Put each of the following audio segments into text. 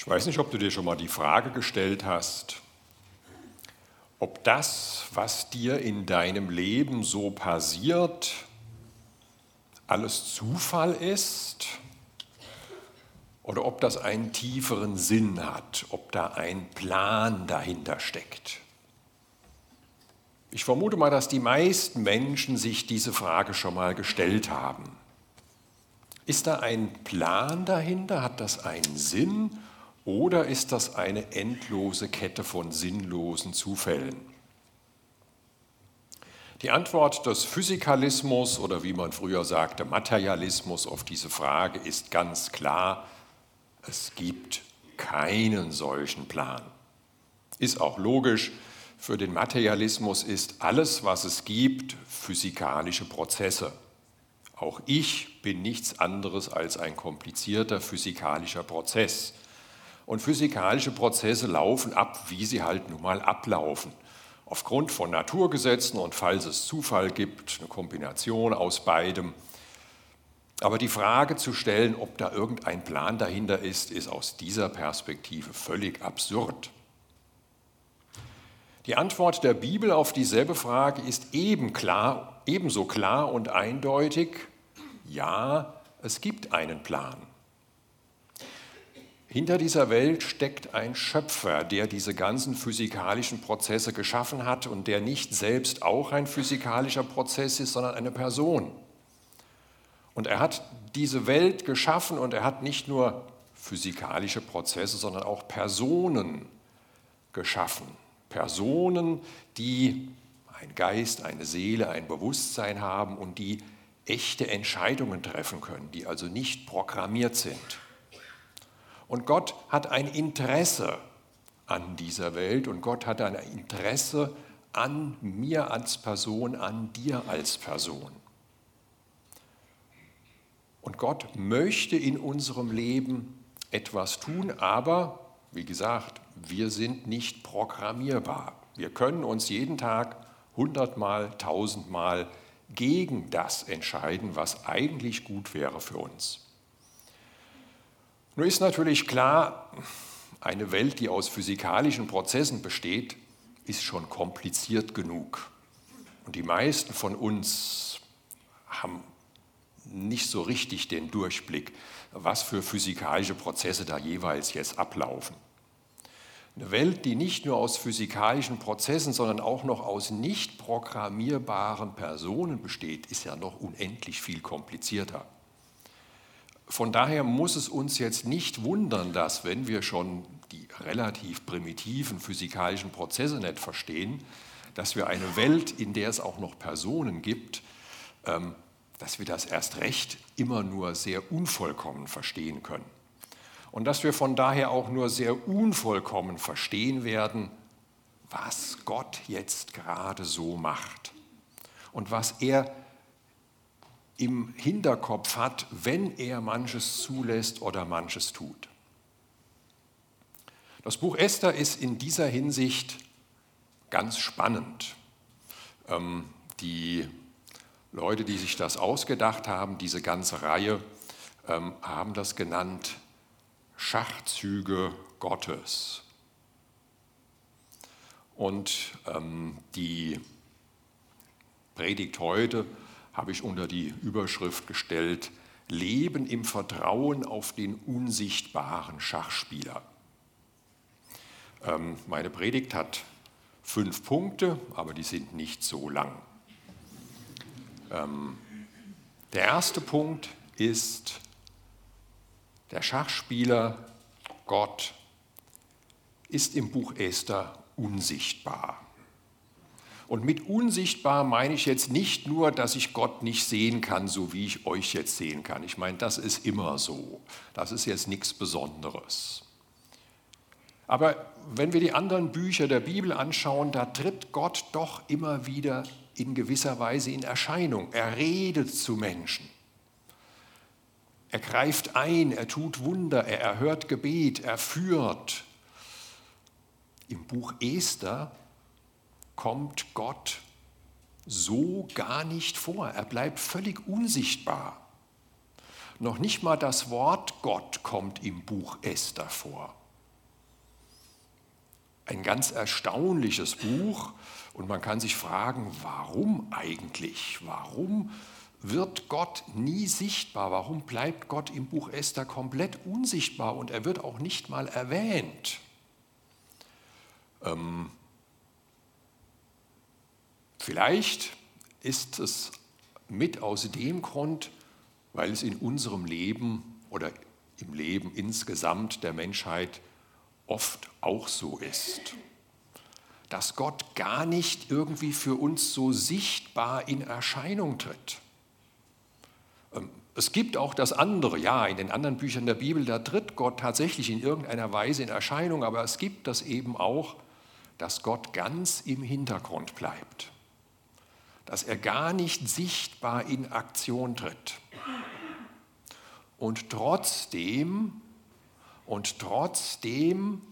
Ich weiß nicht, ob du dir schon mal die Frage gestellt hast, ob das, was dir in deinem Leben so passiert, alles Zufall ist oder ob das einen tieferen Sinn hat, ob da ein Plan dahinter steckt. Ich vermute mal, dass die meisten Menschen sich diese Frage schon mal gestellt haben. Ist da ein Plan dahinter? Hat das einen Sinn? Oder ist das eine endlose Kette von sinnlosen Zufällen? Die Antwort des Physikalismus oder wie man früher sagte Materialismus auf diese Frage ist ganz klar, es gibt keinen solchen Plan. Ist auch logisch, für den Materialismus ist alles, was es gibt, physikalische Prozesse. Auch ich bin nichts anderes als ein komplizierter physikalischer Prozess. Und physikalische Prozesse laufen ab, wie sie halt nun mal ablaufen. Aufgrund von Naturgesetzen und falls es Zufall gibt, eine Kombination aus beidem. Aber die Frage zu stellen, ob da irgendein Plan dahinter ist, ist aus dieser Perspektive völlig absurd. Die Antwort der Bibel auf dieselbe Frage ist eben klar, ebenso klar und eindeutig, ja, es gibt einen Plan. Hinter dieser Welt steckt ein Schöpfer, der diese ganzen physikalischen Prozesse geschaffen hat und der nicht selbst auch ein physikalischer Prozess ist, sondern eine Person. Und er hat diese Welt geschaffen und er hat nicht nur physikalische Prozesse, sondern auch Personen geschaffen. Personen, die ein Geist, eine Seele, ein Bewusstsein haben und die echte Entscheidungen treffen können, die also nicht programmiert sind. Und Gott hat ein Interesse an dieser Welt und Gott hat ein Interesse an mir als Person, an dir als Person. Und Gott möchte in unserem Leben etwas tun, aber, wie gesagt, wir sind nicht programmierbar. Wir können uns jeden Tag hundertmal, tausendmal gegen das entscheiden, was eigentlich gut wäre für uns. Nur ist natürlich klar, eine Welt, die aus physikalischen Prozessen besteht, ist schon kompliziert genug. Und die meisten von uns haben nicht so richtig den Durchblick, was für physikalische Prozesse da jeweils jetzt ablaufen. Eine Welt, die nicht nur aus physikalischen Prozessen, sondern auch noch aus nicht programmierbaren Personen besteht, ist ja noch unendlich viel komplizierter. Von daher muss es uns jetzt nicht wundern, dass, wenn wir schon die relativ primitiven physikalischen Prozesse nicht verstehen, dass wir eine Welt, in der es auch noch Personen gibt, ähm, dass wir das erst recht immer nur sehr unvollkommen verstehen können. Und dass wir von daher auch nur sehr unvollkommen verstehen werden, was Gott jetzt gerade so macht und was er im Hinterkopf hat, wenn er manches zulässt oder manches tut. Das Buch Esther ist in dieser Hinsicht ganz spannend. Ähm, die Leute, die sich das ausgedacht haben, diese ganze Reihe, ähm, haben das genannt Schachzüge Gottes. Und ähm, die Predigt heute habe ich unter die Überschrift gestellt, Leben im Vertrauen auf den unsichtbaren Schachspieler. Ähm, meine Predigt hat fünf Punkte, aber die sind nicht so lang. Ähm, der erste Punkt ist, der Schachspieler Gott ist im Buch Esther unsichtbar. Und mit unsichtbar meine ich jetzt nicht nur, dass ich Gott nicht sehen kann, so wie ich euch jetzt sehen kann. Ich meine, das ist immer so. Das ist jetzt nichts Besonderes. Aber wenn wir die anderen Bücher der Bibel anschauen, da tritt Gott doch immer wieder in gewisser Weise in Erscheinung. Er redet zu Menschen. Er greift ein, er tut Wunder, er erhört Gebet, er führt. Im Buch Esther kommt Gott so gar nicht vor. Er bleibt völlig unsichtbar. Noch nicht mal das Wort Gott kommt im Buch Esther vor. ein ganz erstaunliches Buch und man kann sich fragen, warum eigentlich? Warum wird Gott nie sichtbar? Warum bleibt Gott im Buch Esther komplett unsichtbar und er wird auch nicht mal erwähnt? Ähm, vielleicht ist es mit aus dem Grund, weil es in unserem Leben oder im Leben insgesamt der Menschheit oft auch so ist, dass Gott gar nicht irgendwie für uns so sichtbar in Erscheinung tritt. Ähm, es gibt auch das andere, ja, in den anderen Büchern der Bibel, da tritt Gott tatsächlich in irgendeiner Weise in Erscheinung, aber es gibt das eben auch, dass Gott ganz im Hintergrund bleibt, dass er gar nicht sichtbar in Aktion tritt. Und trotzdem, und trotzdem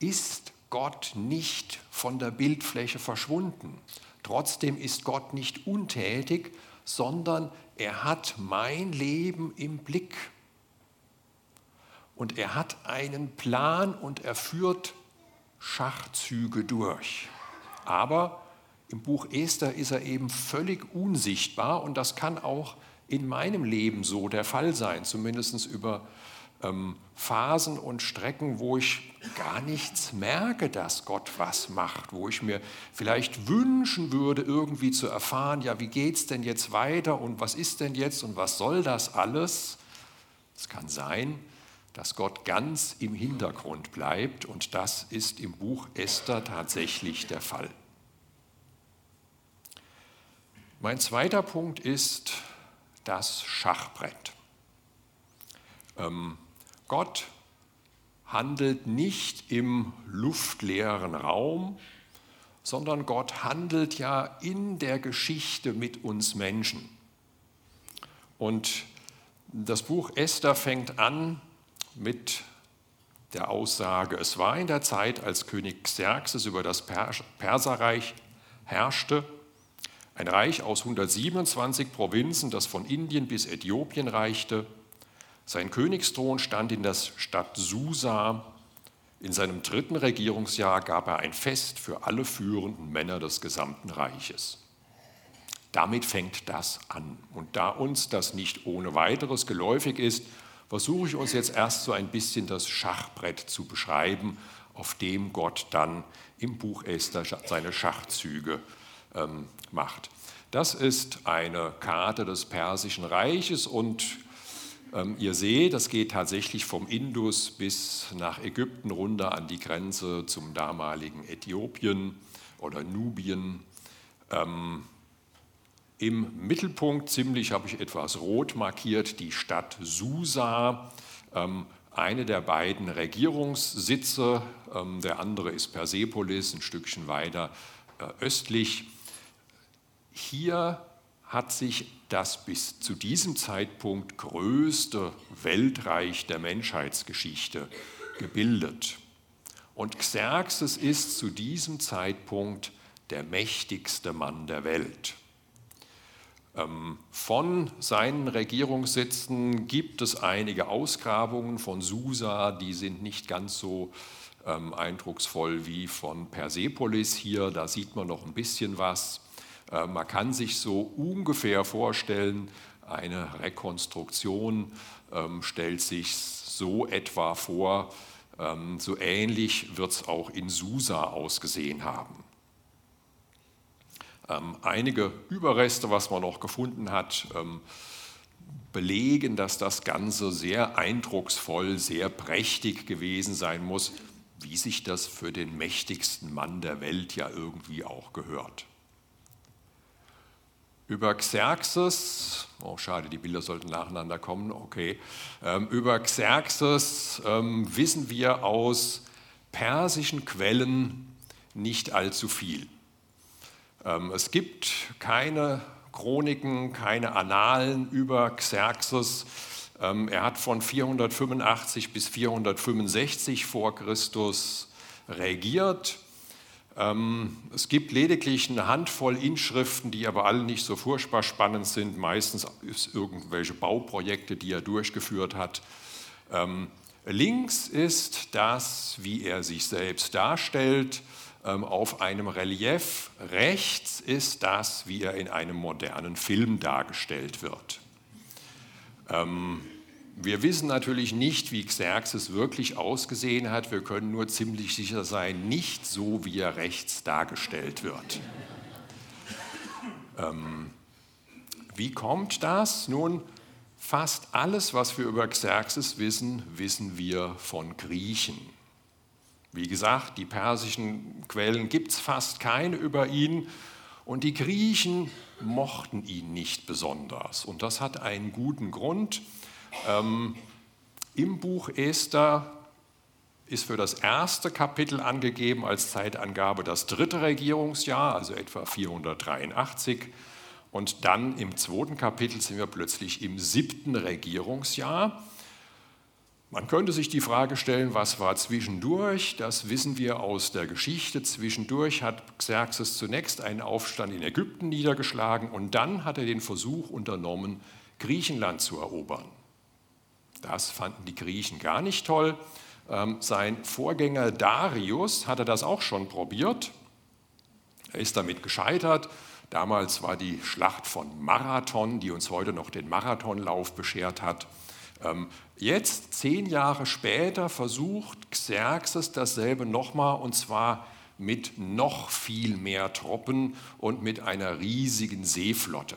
ist Gott nicht von der Bildfläche verschwunden. Trotzdem ist Gott nicht untätig, sondern er hat mein Leben im Blick. Und er hat einen Plan und er führt Schachzüge durch. Aber im Buch Esther ist er eben völlig unsichtbar und das kann auch in meinem Leben so der Fall sein, zumindest über ähm, Phasen und Strecken, wo ich gar nichts merke, dass Gott was macht, wo ich mir vielleicht wünschen würde, irgendwie zu erfahren, ja, wie geht es denn jetzt weiter und was ist denn jetzt und was soll das alles? Es kann sein, dass Gott ganz im Hintergrund bleibt und das ist im Buch Esther tatsächlich der Fall. Mein zweiter Punkt ist das Schachbrett. Ähm, Gott handelt nicht im luftleeren Raum, sondern Gott handelt ja in der Geschichte mit uns Menschen. Und das Buch Esther fängt an mit der Aussage, es war in der Zeit, als König Xerxes über das Perserreich herrschte, ein Reich aus 127 Provinzen, das von Indien bis Äthiopien reichte, sein Königsthron stand in der Stadt Susa. In seinem dritten Regierungsjahr gab er ein Fest für alle führenden Männer des gesamten Reiches. Damit fängt das an. Und da uns das nicht ohne weiteres geläufig ist, versuche ich uns jetzt erst so ein bisschen das Schachbrett zu beschreiben, auf dem Gott dann im Buch Esther seine Schachzüge ähm, macht. Das ist eine Karte des Persischen Reiches und ähm, ihr seht, das geht tatsächlich vom Indus bis nach Ägypten runter an die Grenze zum damaligen Äthiopien oder Nubien. Ähm, Im Mittelpunkt ziemlich habe ich etwas rot markiert, die Stadt Susa, ähm, eine der beiden Regierungssitze, der andere ist Persepolis, ein Stückchen weiter äh, östlich. Hier hat sich das bis zu diesem Zeitpunkt größte Weltreich der Menschheitsgeschichte gebildet. Und Xerxes ist zu diesem Zeitpunkt der mächtigste Mann der Welt. Ähm, von seinen Regierungssitzen gibt es einige Ausgrabungen von Susa, die sind nicht ganz so ähm, eindrucksvoll wie von Persepolis hier, da sieht man noch ein bisschen was. Äh, man kann sich so ungefähr vorstellen, eine Rekonstruktion ähm, stellt sich so etwa vor, ähm, so ähnlich wird es auch in Susa ausgesehen haben. Ähm, einige Überreste, was man noch gefunden hat, belegen, dass das Ganze sehr eindrucksvoll, sehr prächtig gewesen sein muss, wie sich das für den mächtigsten Mann der Welt ja irgendwie auch gehört. Über Xerxes, oh schade, die Bilder sollten nacheinander kommen, okay. Ähm, über Xerxes ähm, wissen wir aus persischen Quellen nicht allzu viel. Ähm, es gibt keine Chroniken, keine Annalen über Xerxes. Ähm, er hat von 485 bis 465 vor Christus regiert. Ähm, es gibt lediglich eine Handvoll Inschriften, die aber alle nicht so furchtbar spannend sind. Meistens ist irgendwelche Bauprojekte, die er durchgeführt hat. Ähm, Links ist das, wie er sich selbst darstellt, ähm, auf einem Relief. Rechts ist das, wie er in einem modernen Film dargestellt wird. Ähm, wir wissen natürlich nicht, wie Xerxes wirklich ausgesehen hat. Wir können nur ziemlich sicher sein, nicht so, wie er rechts dargestellt wird. Ähm, wie kommt das? Nun, fast alles, was wir über Xerxes wissen, wissen wir von Griechen. Wie gesagt, die persischen Quellen gibt es fast keine über ihn und die Griechen mochten ihn nicht besonders. Und das hat einen guten Grund. Ähm, Im Buch Esther ist für das erste Kapitel angegeben als Zeitangabe das dritte Regierungsjahr, also etwa 483. Und dann im zweiten Kapitel sind wir plötzlich im siebten Regierungsjahr. Man könnte sich die Frage stellen, was war zwischendurch? Das wissen wir aus der Geschichte. Zwischendurch hat Xerxes zunächst einen Aufstand in Ägypten niedergeschlagen und dann hat er den Versuch unternommen, Griechenland zu erobern. Das fanden die Griechen gar nicht toll. Ähm, sein Vorgänger Darius hatte das auch schon probiert. Er ist damit gescheitert. Damals war die Schlacht von Marathon, die uns heute noch den Marathonlauf beschert hat. Ähm, jetzt, zehn Jahre später, versucht Xerxes dasselbe nochmal und zwar mit noch viel mehr Truppen und mit einer riesigen Seeflotte.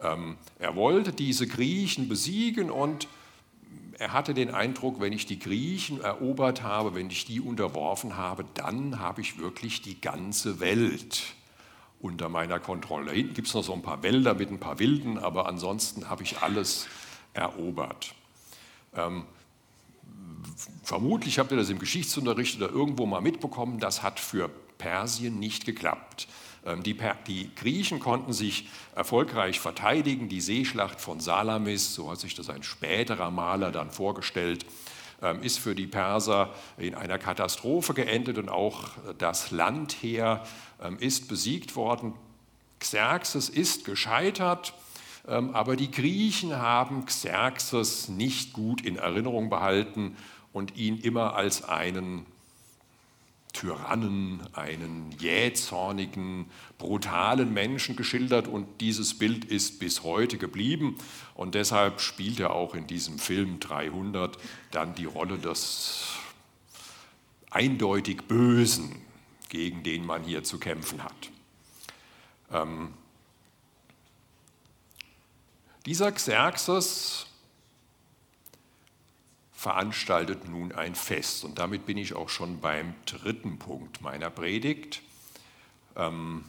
Ähm, er wollte diese Griechen besiegen und er hatte den Eindruck, wenn ich die Griechen erobert habe, wenn ich die unterworfen habe, dann habe ich wirklich die ganze Welt unter meiner Kontrolle. Hinten gibt es noch so ein paar Wälder mit ein paar Wilden, aber ansonsten habe ich alles erobert. Ähm, vermutlich habt ihr das im Geschichtsunterricht oder irgendwo mal mitbekommen, das hat für Persien nicht geklappt. Ähm, die, die, Griechen konnten sich erfolgreich verteidigen. Die Seeschlacht von Salamis, so hat sich das ein späterer Maler dann vorgestellt, ähm, ist für die Perser in einer Katastrophe geendet und auch das Landheer ähm, ist besiegt worden. Xerxes ist gescheitert aber die Griechen haben Xerxes nicht gut in Erinnerung behalten und ihn immer als einen Tyrannen, einen jähzornigen, brutalen Menschen geschildert und dieses Bild ist bis heute geblieben und deshalb spielt er auch in diesem Film 300 dann die Rolle des eindeutig Bösen, gegen den man hier zu kämpfen hat. Ähm, dieser Xerxes veranstaltet nun ein Fest und damit bin ich auch schon beim dritten Punkt meiner Predigt. Ähm,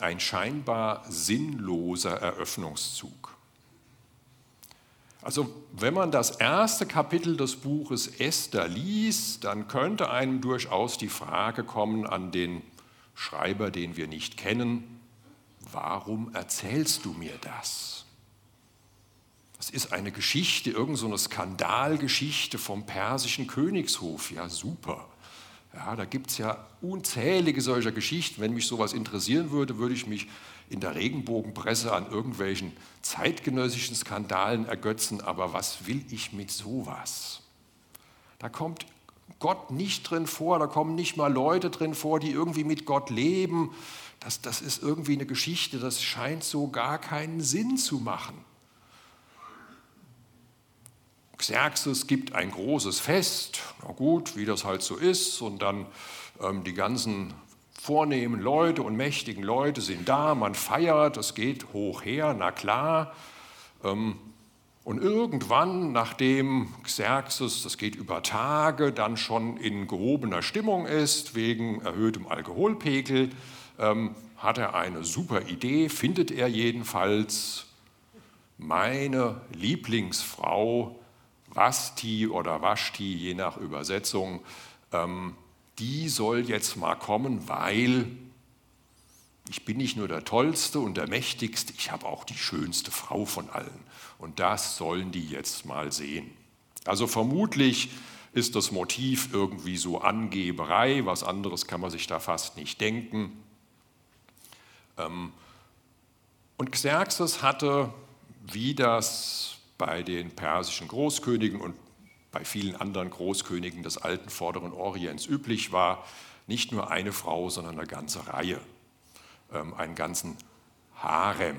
ein scheinbar sinnloser Eröffnungszug. Also wenn man das erste Kapitel des Buches Esther liest, dann könnte einem durchaus die Frage kommen an den Schreiber, den wir nicht kennen, warum erzählst du mir das? Das ist eine Geschichte, irgendeine so Skandalgeschichte vom persischen Königshof. Ja, super. Ja, da gibt es ja unzählige solcher Geschichten. Wenn mich sowas interessieren würde, würde ich mich in der Regenbogenpresse an irgendwelchen zeitgenössischen Skandalen ergötzen. Aber was will ich mit sowas? Da kommt Gott nicht drin vor, da kommen nicht mal Leute drin vor, die irgendwie mit Gott leben. Das, das ist irgendwie eine Geschichte, das scheint so gar keinen Sinn zu machen. Xerxes gibt ein großes Fest, na gut, wie das halt so ist, und dann ähm, die ganzen vornehmen Leute und mächtigen Leute sind da, man feiert, es geht hoch her, na klar. Ähm, und irgendwann, nachdem Xerxes, das geht über Tage, dann schon in gehobener Stimmung ist, wegen erhöhtem Alkoholpegel, ähm, hat er eine super Idee, findet er jedenfalls, meine Lieblingsfrau Vasti oder Vashti, je nach Übersetzung, ähm, die soll jetzt mal kommen, weil ich bin nicht nur der Tollste und der Mächtigste, ich habe auch die schönste Frau von allen. Und das sollen die jetzt mal sehen. Also vermutlich ist das Motiv irgendwie so Angeberei, was anderes kann man sich da fast nicht denken. Ähm, und Xerxes hatte, wie das bei den persischen Großkönigen und bei vielen anderen Großkönigen des alten Vorderen Orients üblich war, nicht nur eine Frau, sondern eine ganze Reihe, ähm, einen ganzen Harem.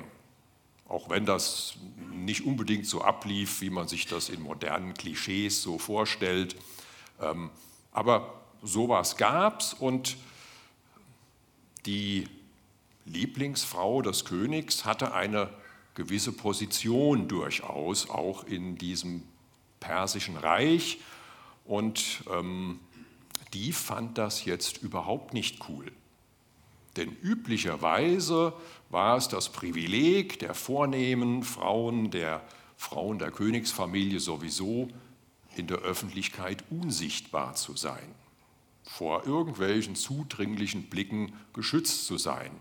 Auch wenn das nicht unbedingt so ablief, wie man sich das in modernen Klischees so vorstellt. Ähm, aber sowas gab es und die Lieblingsfrau des Königs hatte eine gewisse Position durchaus, auch in diesem persischen Reich. Und ähm, die fand das jetzt überhaupt nicht cool. Denn üblicherweise war es das Privileg der vornehmen Frauen, der Frauen der Königsfamilie sowieso, in der Öffentlichkeit unsichtbar zu sein, vor irgendwelchen zudringlichen Blicken geschützt zu sein.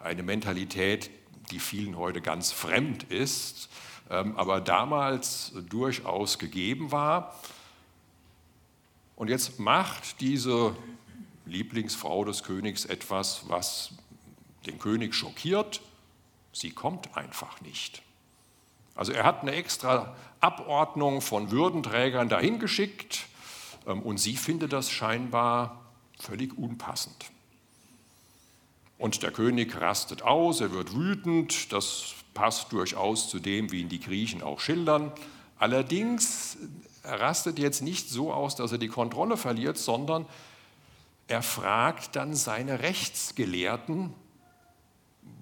Eine Mentalität, die vielen heute ganz fremd ist, ähm, aber damals durchaus gegeben war. Und jetzt macht diese Lieblingsfrau des Königs etwas, was den König schockiert. Sie kommt einfach nicht. Also er hat eine extra Abordnung von Würdenträgern dahin geschickt ähm, und sie findet das scheinbar völlig unpassend. Und der König rastet aus, er wird wütend, das passt durchaus zu dem, wie ihn die Griechen auch schildern. Allerdings rastet jetzt nicht so aus, dass er die Kontrolle verliert, sondern er fragt dann seine Rechtsgelehrten,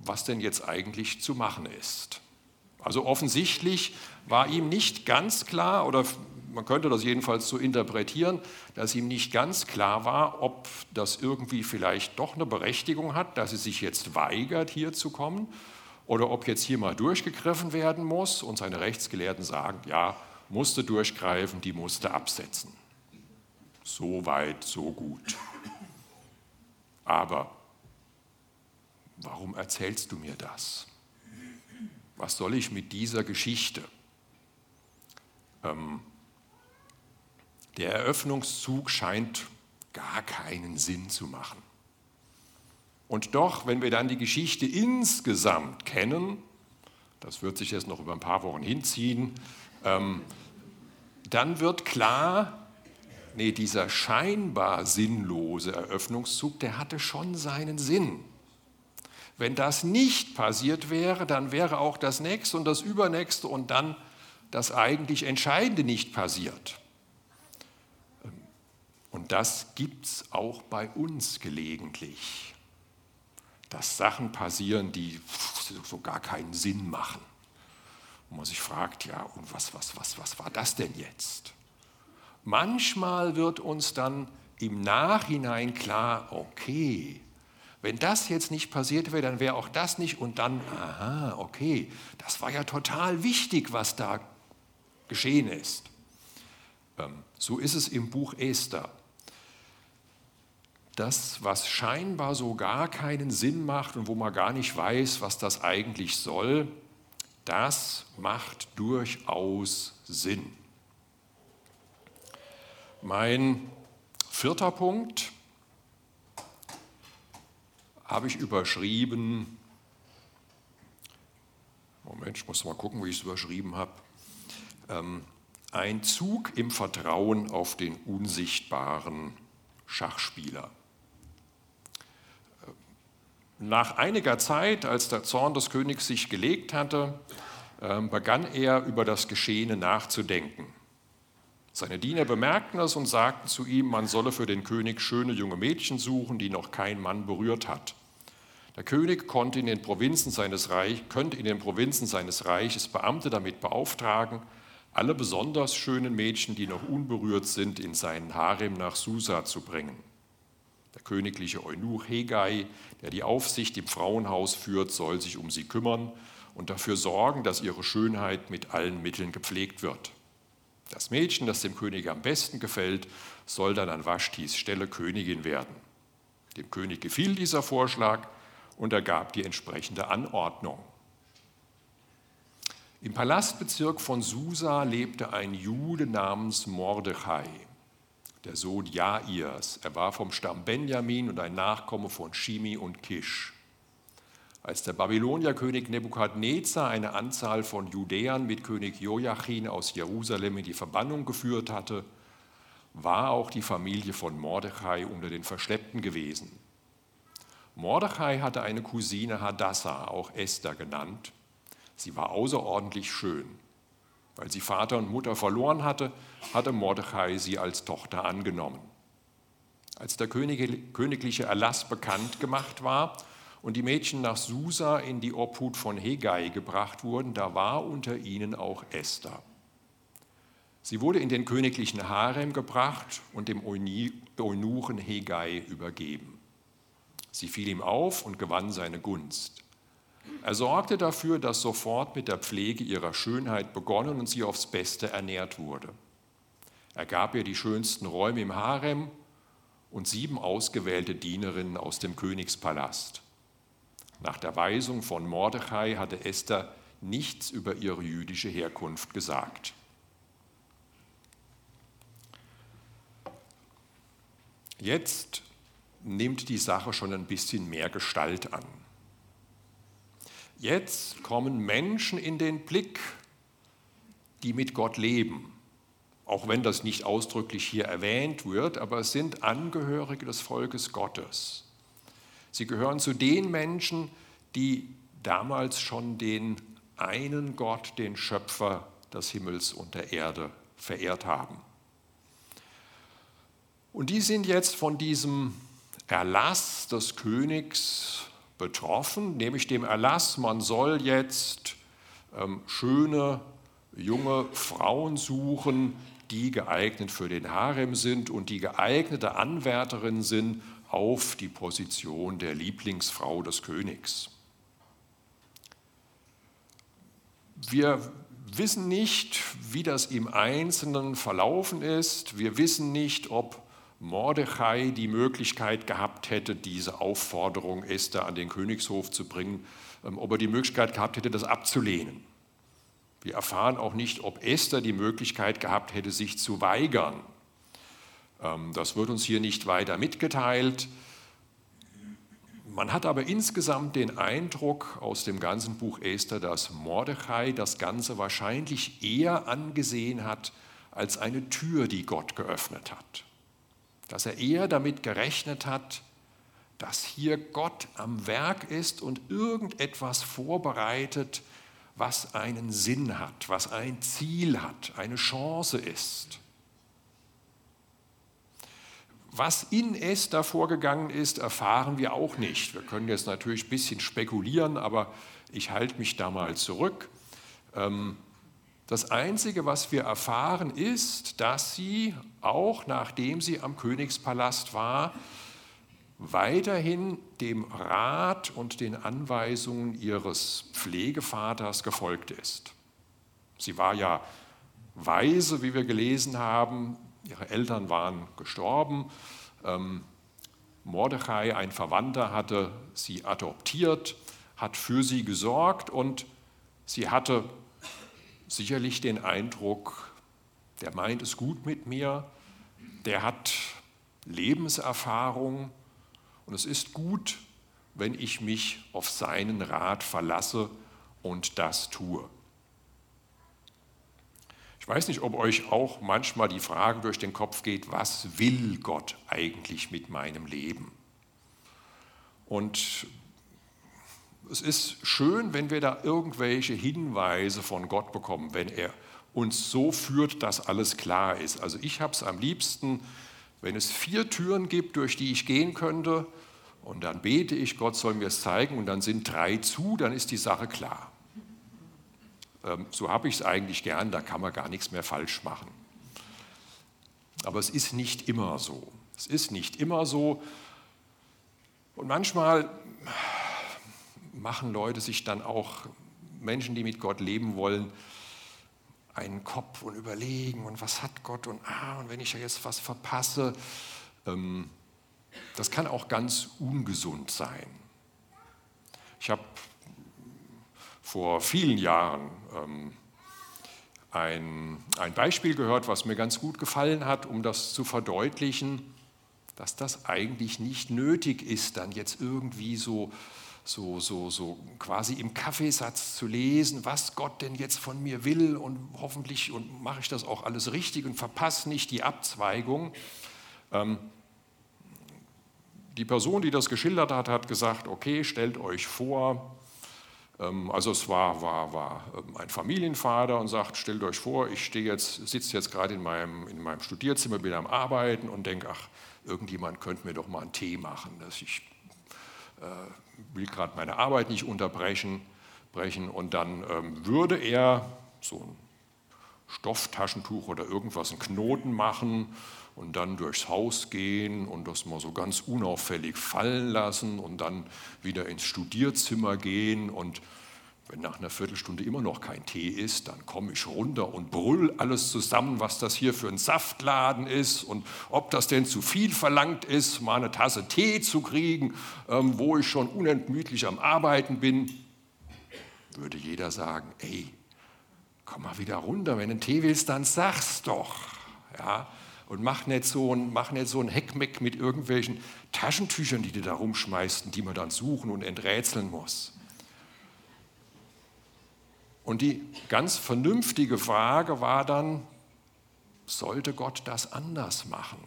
was denn jetzt eigentlich zu machen ist. Also offensichtlich war ihm nicht ganz klar, oder man könnte das jedenfalls so interpretieren, dass ihm nicht ganz klar war, ob das irgendwie vielleicht doch eine Berechtigung hat, dass sie sich jetzt weigert, hier zu kommen, oder ob jetzt hier mal durchgegriffen werden muss und seine Rechtsgelehrten sagen, ja, musste durchgreifen, die musste absetzen. So weit, so gut. Aber warum erzählst du mir das? Was soll ich mit dieser Geschichte? Ähm, der Eröffnungszug scheint gar keinen Sinn zu machen. Und doch, wenn wir dann die Geschichte insgesamt kennen, das wird sich jetzt noch über ein paar Wochen hinziehen, ähm, dann wird klar, nee, dieser scheinbar sinnlose Eröffnungszug, der hatte schon seinen Sinn. Wenn das nicht passiert wäre, dann wäre auch das nächste und das übernächste und dann das eigentlich Entscheidende nicht passiert. Und das gibt es auch bei uns gelegentlich, dass Sachen passieren, die so gar keinen Sinn machen. Und man sich fragt, ja, und was, was, was, was war das denn jetzt? Manchmal wird uns dann im Nachhinein klar, okay, wenn das jetzt nicht passiert wäre, dann wäre auch das nicht und dann, aha, okay, das war ja total wichtig, was da geschehen ist. Ähm, so ist es im Buch Esther das, was scheinbar so gar keinen Sinn macht und wo man gar nicht weiß, was das eigentlich soll, das macht durchaus Sinn. Mein vierter Punkt habe ich überschrieben. Moment, ich muss mal gucken, wie ich es überschrieben habe. Ähm, ein Zug im Vertrauen auf den unsichtbaren Schachspieler. Nach einiger Zeit, als der Zorn des Königs sich gelegt hatte, ähm, begann er über das Geschehene nachzudenken. Seine Diener bemerkten es und sagten zu ihm, man solle für den König schöne junge Mädchen suchen, die noch kein Mann berührt hat. Der König konnte in den Provinzen seines Reich, könnte in den Provinzen seines Reiches Beamte damit beauftragen, alle besonders schönen Mädchen, die noch unberührt sind, in seinen Harem nach Susa zu bringen. Der königliche Eunuch Hegai, der die Aufsicht im Frauenhaus führt, soll sich um sie kümmern und dafür sorgen, dass ihre Schönheit mit allen Mitteln gepflegt wird. Das Mädchen, das dem König am besten gefällt, soll dann an Waschtis Stelle Königin werden. Dem König gefiel dieser Vorschlag und er gab die entsprechende Anordnung. Im Palastbezirk von Susa lebte ein Jude namens Mordechai der Sohn Jairs. Er war vom Stamm Benjamin und ein Nachkomme von Shimi und Kisch. Als der Babylonierkönig Nebukadnezar eine Anzahl von Judäern mit König Joachim aus Jerusalem in die Verbannung geführt hatte, war auch die Familie von Mordechai unter den Verschleppten gewesen. Mordechai hatte eine Cousine Hadassah, auch Esther genannt. Sie war außerordentlich schön. Weil sie Vater und Mutter verloren hatte, hatte Mordechai sie als Tochter angenommen. Als der königliche Erlass bekannt gemacht war und die Mädchen nach Susa in die Obhut von Hegai gebracht wurden, da war unter ihnen auch Esther. Sie wurde in den königlichen Harem gebracht und dem Eunuchen Hegai übergeben. Sie fiel ihm auf und gewann seine Gunst. Er sorgte dafür, dass sofort mit der Pflege ihrer Schönheit begonnen und sie aufs Beste ernährt wurde. Er gab ihr die schönsten Räume im Harem und sieben ausgewählte Dienerinnen aus dem Königspalast. Nach der Weisung von Mordechai hatte Esther nichts über ihre jüdische Herkunft gesagt. Jetzt nimmt die Sache schon ein bisschen mehr Gestalt an. Jetzt kommen Menschen in den Blick, die mit Gott leben. Auch wenn das nicht ausdrücklich hier erwähnt wird, aber es sind Angehörige des Volkes Gottes. Sie gehören zu den Menschen, die damals schon den einen Gott, den Schöpfer des Himmels und der Erde verehrt haben. Und die sind jetzt von diesem Erlass des Königs betroffen, nämlich dem Erlass, man soll jetzt ähm, schöne junge Frauen suchen, die geeignet für den Harem sind und die geeignete Anwärterin sind auf die Position der Lieblingsfrau des Königs. Wir wissen nicht, wie das im Einzelnen verlaufen ist. Wir wissen nicht, ob Mordechai die Möglichkeit gehabt hätte, diese Aufforderung Esther an den Königshof zu bringen, ähm, ob er die Möglichkeit gehabt hätte, das abzulehnen. Wir erfahren auch nicht, ob Esther die Möglichkeit gehabt hätte, sich zu weigern. Ähm, das wird uns hier nicht weiter mitgeteilt. Man hat aber insgesamt den Eindruck aus dem ganzen Buch Esther, dass Mordechai das Ganze wahrscheinlich eher angesehen hat als eine Tür, die Gott geöffnet hat dass er eher damit gerechnet hat, dass hier Gott am Werk ist und irgendetwas vorbereitet, was einen Sinn hat, was ein Ziel hat, eine Chance ist. Was in Esther vorgegangen ist, erfahren wir auch nicht. Wir können jetzt natürlich ein bisschen spekulieren, aber ich halte mich da mal zurück. Ähm, das Einzige, was wir erfahren, ist, dass sie, auch nachdem sie am Königspalast war, weiterhin dem Rat und den Anweisungen ihres Pflegevaters gefolgt ist. Sie war ja weise, wie wir gelesen haben, ihre Eltern waren gestorben. Ähm, Mordechai, ein Verwandter, hatte sie adoptiert, hat für sie gesorgt und sie hatte sicherlich den Eindruck, der meint es gut mit mir, der hat Lebenserfahrung und es ist gut, wenn ich mich auf seinen Rat verlasse und das tue. Ich weiß nicht, ob euch auch manchmal die Frage durch den Kopf geht, was will Gott eigentlich mit meinem Leben? Und es ist schön, wenn wir da irgendwelche Hinweise von Gott bekommen, wenn er uns so führt, dass alles klar ist. Also ich habe es am liebsten, wenn es vier Türen gibt, durch die ich gehen könnte, und dann bete ich, Gott soll mir es zeigen, und dann sind drei zu, dann ist die Sache klar. Ähm, so habe ich es eigentlich gern, da kann man gar nichts mehr falsch machen. Aber es ist nicht immer so. Es ist nicht immer so. Und manchmal machen Leute sich dann auch, Menschen, die mit Gott leben wollen, einen Kopf und überlegen, und was hat Gott und ah, und wenn ich ja jetzt was verpasse, ähm, das kann auch ganz ungesund sein. Ich habe vor vielen Jahren ähm, ein, ein Beispiel gehört, was mir ganz gut gefallen hat, um das zu verdeutlichen, dass das eigentlich nicht nötig ist, dann jetzt irgendwie so so, so, so quasi im Kaffeesatz zu lesen, was Gott denn jetzt von mir will und hoffentlich und mache ich das auch alles richtig und verpasse nicht die Abzweigung. Ähm, die Person, die das geschildert hat, hat gesagt, okay, stellt euch vor, ähm, also es war, war, war ähm, ein Familienvater und sagt, stellt euch vor, ich stehe jetzt, sitze jetzt gerade in meinem, in meinem Studierzimmer, bin am Arbeiten und denke, ach, irgendjemand könnte mir doch mal einen Tee machen. Dass ich will gerade meine Arbeit nicht unterbrechen. Brechen, und dann ähm, würde er so ein Stofftaschentuch oder irgendwas, einen Knoten machen und dann durchs Haus gehen und das mal so ganz unauffällig fallen lassen und dann wieder ins Studierzimmer gehen und wenn nach einer Viertelstunde immer noch kein Tee ist, dann komme ich runter und brüll alles zusammen, was das hier für ein Saftladen ist und ob das denn zu viel verlangt ist, mal eine Tasse Tee zu kriegen, ähm, wo ich schon unentmüdlich am Arbeiten bin, würde jeder sagen, ey, komm mal wieder runter, wenn du einen Tee willst, dann sag's doch. Ja, und mach nicht so ein, so ein Heckmeck mit irgendwelchen Taschentüchern, die du da rumschmeißt und die man dann suchen und enträtseln muss. Und die ganz vernünftige Frage war dann, sollte Gott das anders machen?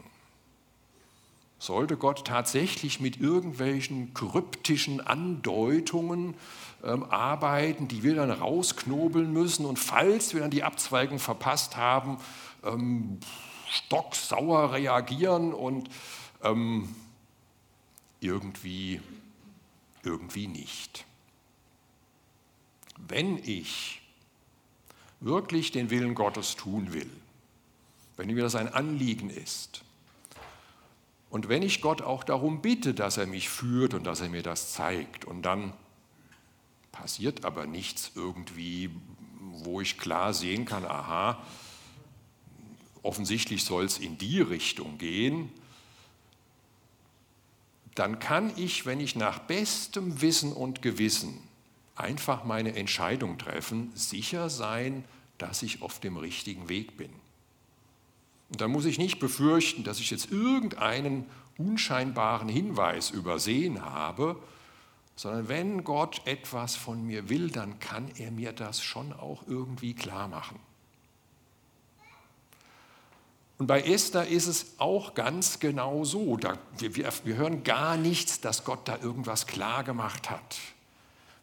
Sollte Gott tatsächlich mit irgendwelchen kryptischen Andeutungen ähm, arbeiten, die wir dann rausknobeln müssen und falls wir dann die Abzweigung verpasst haben, ähm, stocksauer reagieren und ähm, irgendwie, irgendwie nicht. Wenn ich wirklich den Willen Gottes tun will, wenn mir das ein Anliegen ist, und wenn ich Gott auch darum bitte, dass er mich führt und dass er mir das zeigt, und dann passiert aber nichts irgendwie, wo ich klar sehen kann, aha, offensichtlich soll es in die Richtung gehen, dann kann ich, wenn ich nach bestem Wissen und Gewissen einfach meine Entscheidung treffen, sicher sein, dass ich auf dem richtigen Weg bin. Und dann muss ich nicht befürchten, dass ich jetzt irgendeinen unscheinbaren Hinweis übersehen habe, sondern wenn Gott etwas von mir will, dann kann er mir das schon auch irgendwie klar machen. Und bei Esther ist es auch ganz genau so. Da, wir, wir, wir hören gar nichts, dass Gott da irgendwas klar gemacht hat.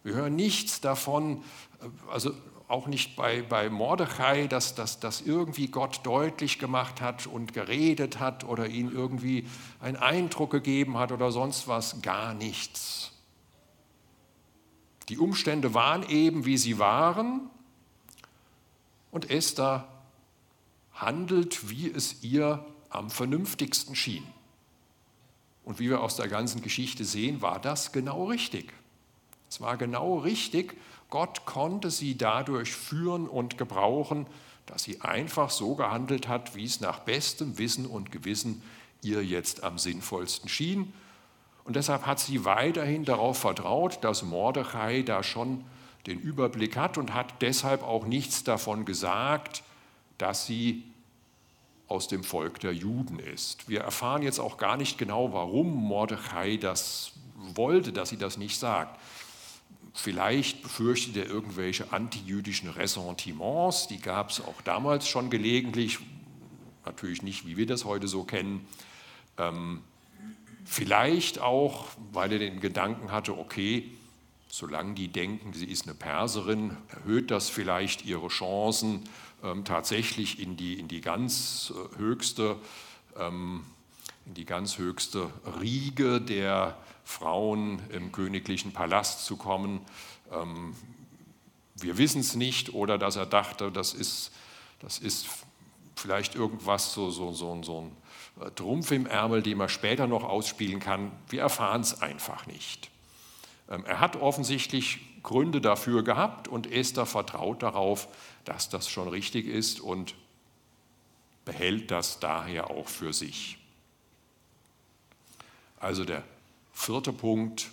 Wir hören nichts davon, äh, also auch nicht bei, bei Mordechai, dass, dass, dass irgendwie Gott deutlich gemacht hat und geredet hat oder ihn irgendwie einen Eindruck gegeben hat oder sonst was. Gar nichts. Die Umstände waren eben, wie sie waren. Und Esther handelt, wie es ihr am vernünftigsten schien. Und wie wir aus der ganzen Geschichte sehen, war das genau richtig. Es war genau richtig. Gott konnte sie dadurch führen und gebrauchen, dass sie einfach so gehandelt hat, wie es nach bestem Wissen und Gewissen ihr jetzt am sinnvollsten schien. Und deshalb hat sie weiterhin darauf vertraut, dass Mordechai da schon den Überblick hat und hat deshalb auch nichts davon gesagt, dass sie aus dem Volk der Juden ist. Wir erfahren jetzt auch gar nicht genau, warum Mordechai das wollte, dass sie das nicht sagt. Vielleicht befürchtet er irgendwelche antijüdischen Ressentiments, die gab es auch damals schon gelegentlich, natürlich nicht, wie wir das heute so kennen. Ähm, vielleicht auch, weil er den Gedanken hatte, okay, solange die denken, sie ist eine Perserin, erhöht das vielleicht ihre Chancen, ähm, tatsächlich in die, in die ganz äh, höchste ähm, in die ganz höchste Riege der Frauen im königlichen Palast zu kommen. Ähm, wir wissen es nicht oder dass er dachte, das ist, das ist vielleicht irgendwas, so, so, so, so ein äh, Trumpf im Ärmel, den man später noch ausspielen kann. Wir erfahren es einfach nicht. Ähm, er hat offensichtlich Gründe dafür gehabt und Esther vertraut darauf, dass das schon richtig ist und behält das daher auch für sich. Also der vierte Punkt,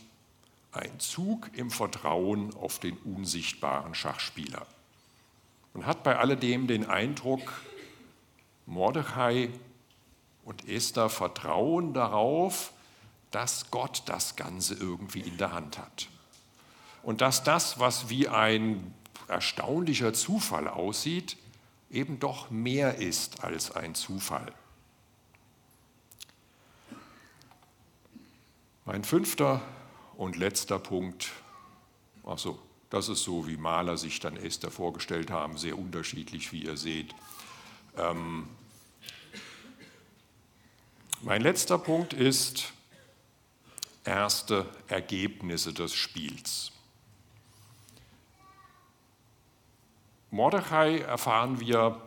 ein Zug im Vertrauen auf den unsichtbaren Schachspieler. Man hat bei alledem den Eindruck, Mordechai und Esther vertrauen darauf, dass Gott das Ganze irgendwie in der Hand hat. und dass das, was wie ein erstaunlicher Zufall aussieht, eben doch mehr ist als ein Zufall. Mein fünfter und letzter Punkt, also das ist so, wie Maler sich dann Esther vorgestellt haben, sehr unterschiedlich, wie ihr seht. Ähm, mein letzter Punkt ist erste Ergebnisse des Spiels. Mordechai, erfahren wir,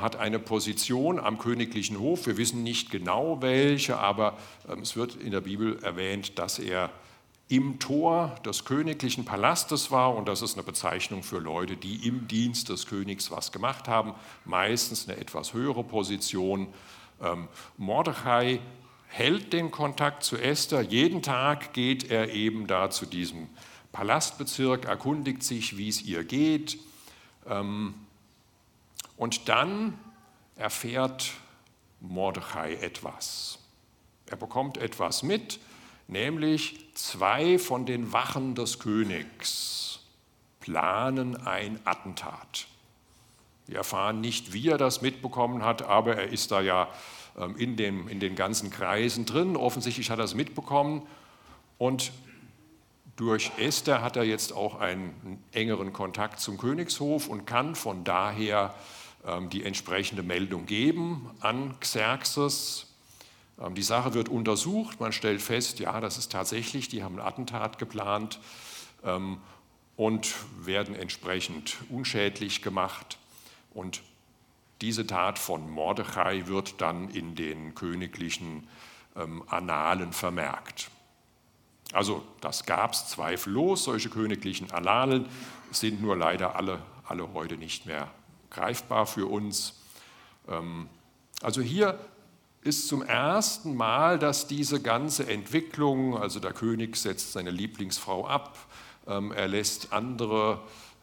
hat eine Position am königlichen Hof. Wir wissen nicht genau welche, aber ähm, es wird in der Bibel erwähnt, dass er im Tor des königlichen Palastes war und das ist eine Bezeichnung für Leute, die im Dienst des Königs was gemacht haben, meistens eine etwas höhere Position. Ähm, Mordechai hält den Kontakt zu Esther, jeden Tag geht er eben da zu diesem Palastbezirk, erkundigt sich, wie es ihr geht ähm, und dann erfährt Mordechai etwas. Er bekommt etwas mit, nämlich zwei von den Wachen des Königs planen ein Attentat. Wir erfahren nicht, wie er das mitbekommen hat, aber er ist da ja ähm, in, dem, in den ganzen Kreisen drin. Offensichtlich hat er es mitbekommen und durch Esther hat er jetzt auch einen engeren Kontakt zum Königshof und kann von daher die entsprechende Meldung geben an Xerxes. Ähm, die Sache wird untersucht, man stellt fest, ja, das ist tatsächlich, die haben ein Attentat geplant ähm, und werden entsprechend unschädlich gemacht. Und diese Tat von Mordechai wird dann in den königlichen ähm, Annalen vermerkt. Also das gab es zweifellos, solche königlichen Annalen sind nur leider alle, alle heute nicht mehr greifbar für uns. Also hier ist zum ersten Mal, dass diese ganze Entwicklung, also der König setzt seine Lieblingsfrau ab, ähm, er lässt andere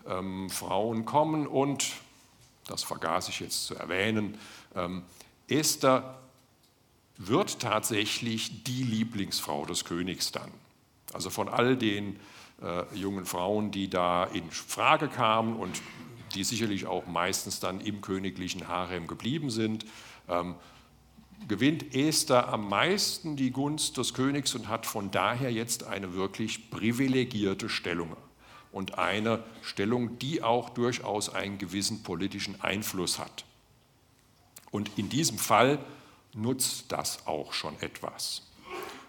ähm, Frauen kommen und, das vergaß ich jetzt zu erwähnen, ähm, Esther wird tatsächlich die Lieblingsfrau des Königs dann. Also von all den äh, jungen Frauen, die da in Frage kamen und die sicherlich auch meistens dann im königlichen Harem geblieben sind, ähm, gewinnt Esther am meisten die Gunst des Königs und hat von daher jetzt eine wirklich privilegierte Stellung und eine Stellung, die auch durchaus einen gewissen politischen Einfluss hat. Und in diesem Fall nutzt das auch schon etwas.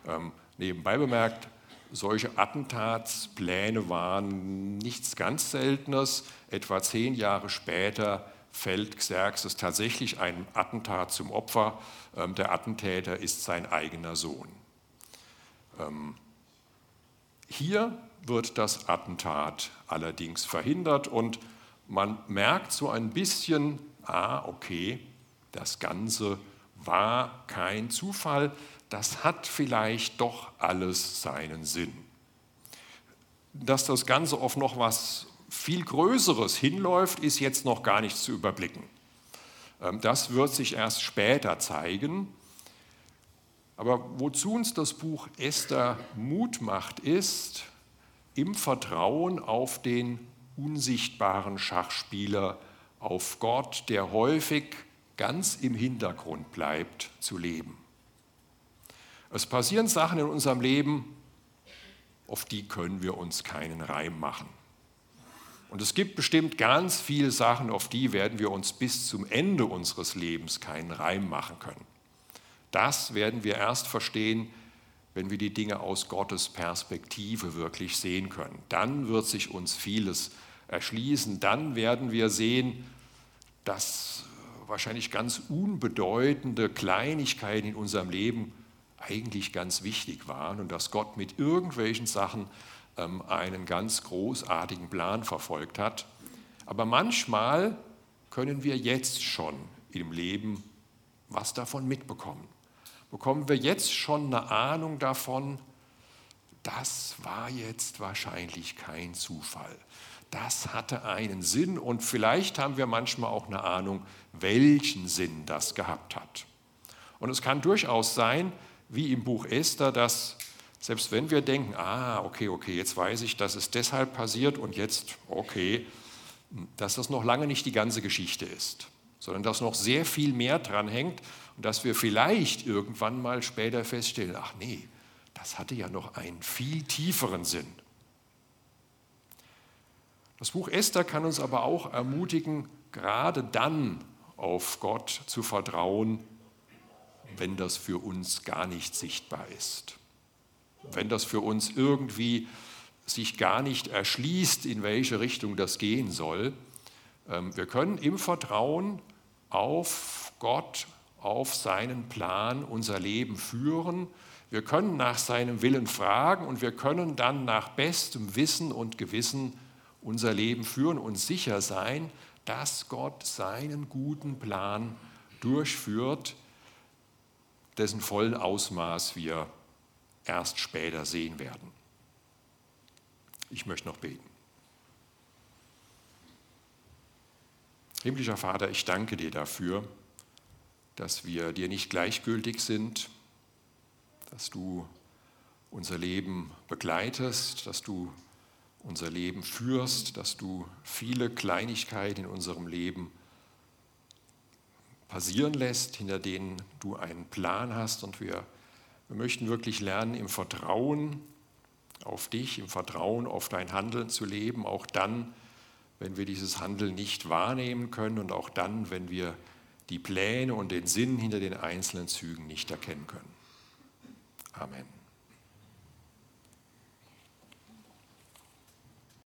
Ähm, nebenbei bemerkt, solche Attentatspläne waren nichts ganz Seltenes. Etwa zehn Jahre später fällt Xerxes tatsächlich einem Attentat zum Opfer. Ähm, der Attentäter ist sein eigener Sohn. Ähm, hier wird das Attentat allerdings verhindert und man merkt so ein bisschen, ah, okay, das Ganze war kein Zufall, das hat vielleicht doch alles seinen Sinn. Dass das Ganze auf noch was viel Größeres hinläuft, ist jetzt noch gar nicht zu überblicken. Ähm, das wird sich erst später zeigen. Aber wozu uns das Buch Esther Mut macht, ist im Vertrauen auf den unsichtbaren Schachspieler, auf Gott, der häufig ganz im Hintergrund bleibt, zu leben. Es passieren Sachen in unserem Leben, auf die können wir uns keinen Reim machen. Und es gibt bestimmt ganz viele Sachen, auf die werden wir uns bis zum Ende unseres Lebens keinen Reim machen können. Das werden wir erst verstehen, wenn wir die Dinge aus Gottes Perspektive wirklich sehen können. Dann wird sich uns vieles erschließen. Dann werden wir sehen, dass wahrscheinlich ganz unbedeutende Kleinigkeiten in unserem Leben eigentlich ganz wichtig waren und dass Gott mit irgendwelchen Sachen ähm, einen ganz großartigen Plan verfolgt hat. Aber manchmal können wir jetzt schon im Leben was davon mitbekommen. Bekommen wir jetzt schon eine Ahnung davon, das war jetzt wahrscheinlich kein Zufall. Das hatte einen Sinn und vielleicht haben wir manchmal auch eine Ahnung, welchen Sinn das gehabt hat. Und es kann durchaus sein, wie im Buch Esther, dass Selbst wenn wir denken, ah, okay, okay, jetzt weiß ich, dass es deshalb passiert und jetzt, okay, dass das noch lange nicht die ganze Geschichte ist, sondern dass noch sehr viel mehr dran hängt und dass wir vielleicht irgendwann mal später feststellen, ach nee, das hatte ja noch einen viel tieferen Sinn. Das Buch Esther kann uns aber auch ermutigen, gerade dann auf Gott zu vertrauen, wenn das für uns gar nicht sichtbar ist. Wenn das für uns irgendwie sich gar nicht erschließt, in welche Richtung das gehen soll. Ähm, wir können im Vertrauen auf Gott, auf seinen Plan unser Leben führen. Wir können nach seinem Willen fragen und wir können dann nach bestem Wissen und Gewissen unser Leben führen und sicher sein, dass Gott seinen guten Plan durchführt, dessen vollen Ausmaß wir erst später sehen werden. Ich möchte noch beten. Himmlischer Vater, ich danke dir dafür, dass wir dir nicht gleichgültig sind, dass du unser Leben begleitest, dass du unser Leben führst, dass du viele Kleinigkeiten in unserem Leben passieren lässt, hinter denen du einen Plan hast. Und wir, wir möchten wirklich lernen, im Vertrauen auf dich, im Vertrauen auf dein Handeln zu leben, auch dann, wenn wir dieses Handeln nicht wahrnehmen können und auch dann, wenn wir die Pläne und den Sinn hinter den einzelnen Zügen nicht erkennen können. Amen.